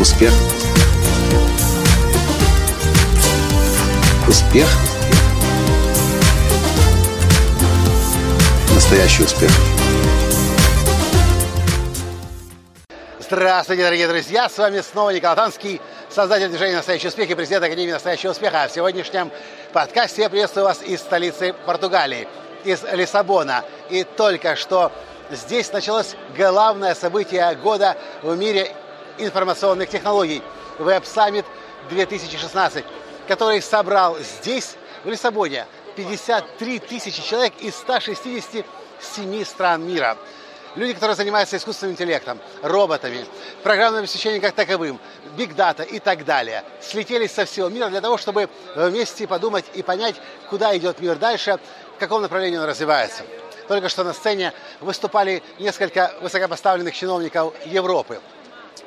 Успех. Успех. Настоящий успех. Здравствуйте, дорогие друзья! С вами снова Николай Танский, создатель движения «Настоящий успех» и президент Академии «Настоящего успеха». В сегодняшнем подкасте я приветствую вас из столицы Португалии, из Лиссабона. И только что здесь началось главное событие года в мире информационных технологий – Web Summit 2016, который собрал здесь, в Лиссабоне, 53 тысячи человек из 167 стран мира. Люди, которые занимаются искусственным интеллектом, роботами, программным обеспечением как таковым, биг дата и так далее, слетелись со всего мира для того, чтобы вместе подумать и понять, куда идет мир дальше, в каком направлении он развивается. Только что на сцене выступали несколько высокопоставленных чиновников Европы.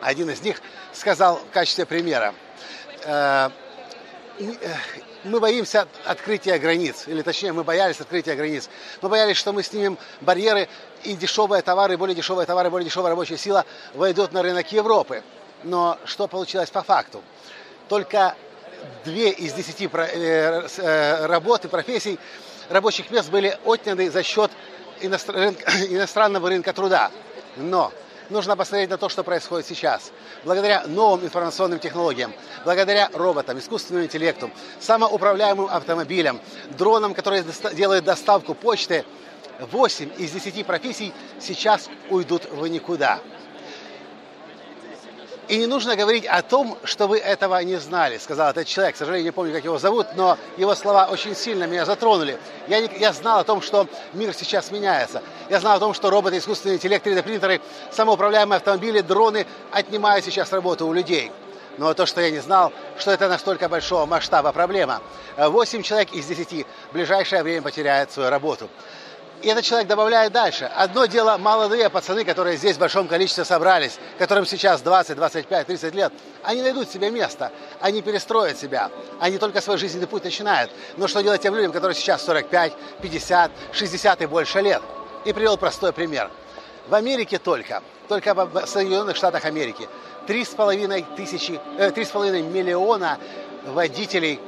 Один из них сказал в качестве примера, «Э, мы боимся открытия границ, или точнее, мы боялись открытия границ. Мы боялись, что мы снимем барьеры, и дешевые товары, более дешевые товары, более дешевая рабочая сила войдут на рынок Европы. Но что получилось по факту? Только две из десяти э, э, работ и профессий рабочих мест были отняты за счет иностранного рынка труда. Но нужно посмотреть на то, что происходит сейчас. Благодаря новым информационным технологиям, благодаря роботам, искусственному интеллекту, самоуправляемым автомобилям, дронам, которые делают доставку почты, 8 из 10 профессий сейчас уйдут в никуда. И не нужно говорить о том, что вы этого не знали, сказал этот человек. К сожалению, не помню, как его зовут, но его слова очень сильно меня затронули. Я, не, я знал о том, что мир сейчас меняется. Я знал о том, что роботы, искусственный интеллект, 3D-принтеры, самоуправляемые автомобили, дроны отнимают сейчас работу у людей. Но то, что я не знал, что это настолько большого масштаба проблема. 8 человек из 10 в ближайшее время потеряют свою работу. И этот человек добавляет дальше. Одно дело молодые пацаны, которые здесь в большом количестве собрались, которым сейчас 20, 25, 30 лет. Они найдут себе место, они перестроят себя, они только свой жизненный путь начинают. Но что делать тем людям, которые сейчас 45, 50, 60 и больше лет? И привел простой пример. В Америке только, только в Соединенных Штатах Америки, 3,5 тысячи, э, 3,5 миллиона водителей,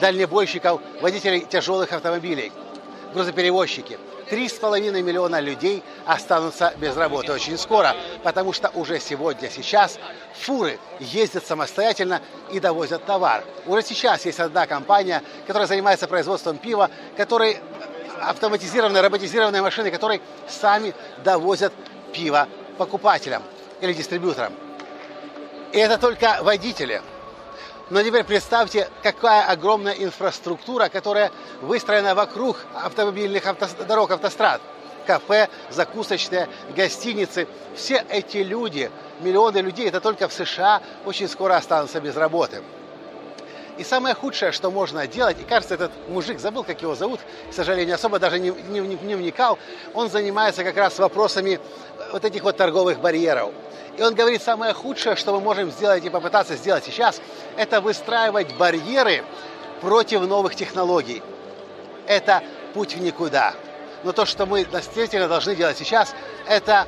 дальнебойщиков, водителей тяжелых автомобилей – грузоперевозчики. Три с половиной миллиона людей останутся без работы очень скоро, потому что уже сегодня, сейчас фуры ездят самостоятельно и довозят товар. Уже сейчас есть одна компания, которая занимается производством пива, которой автоматизированные, роботизированные машины, которые сами довозят пиво покупателям или дистрибьюторам. И это только водители. Но теперь представьте, какая огромная инфраструктура, которая выстроена вокруг автомобильных дорог, автострад. Кафе, закусочные, гостиницы. Все эти люди, миллионы людей, это только в США, очень скоро останутся без работы. И самое худшее, что можно делать, и кажется, этот мужик, забыл, как его зовут, к сожалению, особо даже не, не, не вникал, он занимается как раз вопросами вот этих вот торговых барьеров. И он говорит, самое худшее, что мы можем сделать и попытаться сделать сейчас, это выстраивать барьеры против новых технологий. Это путь в никуда. Но то, что мы действительно должны делать сейчас, это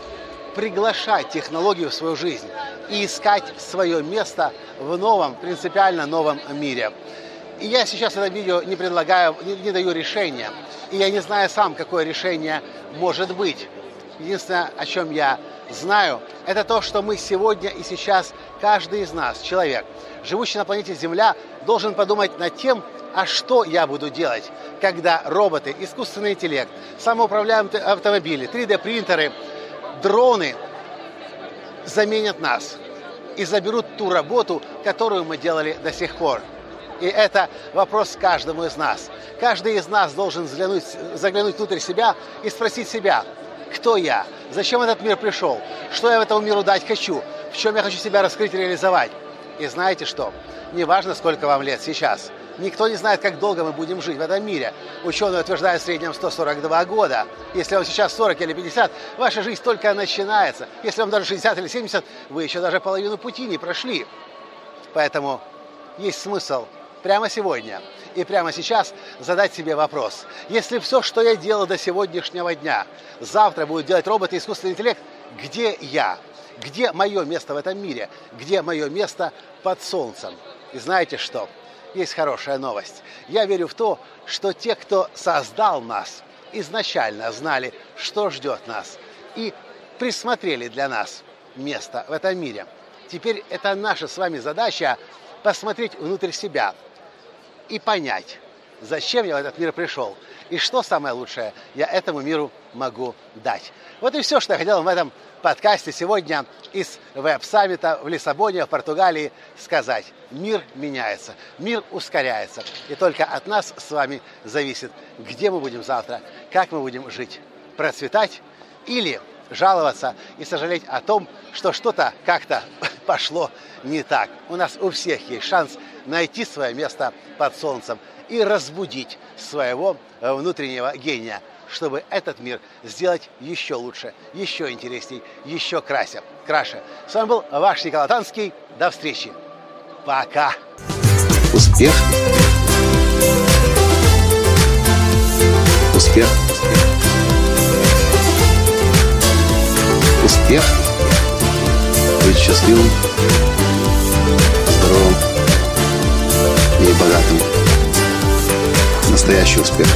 приглашать технологию в свою жизнь и искать свое место в новом, принципиально новом мире. И я сейчас в этом видео не предлагаю, не, не даю решения. И я не знаю сам, какое решение может быть. Единственное, о чем я знаю, это то, что мы сегодня и сейчас, каждый из нас, человек, живущий на планете Земля, должен подумать над тем, а что я буду делать, когда роботы, искусственный интеллект, самоуправляемые автомобили, 3D-принтеры, дроны заменят нас и заберут ту работу, которую мы делали до сих пор. И это вопрос каждому из нас. Каждый из нас должен заглянуть, заглянуть внутрь себя и спросить себя, кто я, зачем этот мир пришел, что я в этому миру дать хочу, в чем я хочу себя раскрыть и реализовать. И знаете что? Неважно, сколько вам лет сейчас. Никто не знает, как долго мы будем жить в этом мире. Ученые утверждают в среднем 142 года. Если вам сейчас 40 или 50, ваша жизнь только начинается. Если вам даже 60 или 70, вы еще даже половину пути не прошли. Поэтому есть смысл прямо сегодня и прямо сейчас задать себе вопрос. Если все, что я делал до сегодняшнего дня, завтра будет делать робот и искусственный интеллект, где я? Где мое место в этом мире? Где мое место под солнцем? И знаете что? Есть хорошая новость. Я верю в то, что те, кто создал нас, изначально знали, что ждет нас, и присмотрели для нас место в этом мире. Теперь это наша с вами задача посмотреть внутрь себя и понять, зачем я в этот мир пришел и что самое лучшее я этому миру могу дать. Вот и все, что я хотел в этом подкасте сегодня из веб-саммита в Лиссабоне, в Португалии сказать. Мир меняется, мир ускоряется. И только от нас с вами зависит, где мы будем завтра, как мы будем жить. Процветать или жаловаться и сожалеть о том, что что-то как-то пошло не так. У нас у всех есть шанс найти свое место под солнцем и разбудить своего внутреннего гения, чтобы этот мир сделать еще лучше, еще интересней, еще красе, краше. С вами был ваш Николай Танский. До встречи. Пока. Успех. Успех. Успех. Быть счастливым, здоровым и богатым. Настоящий успех.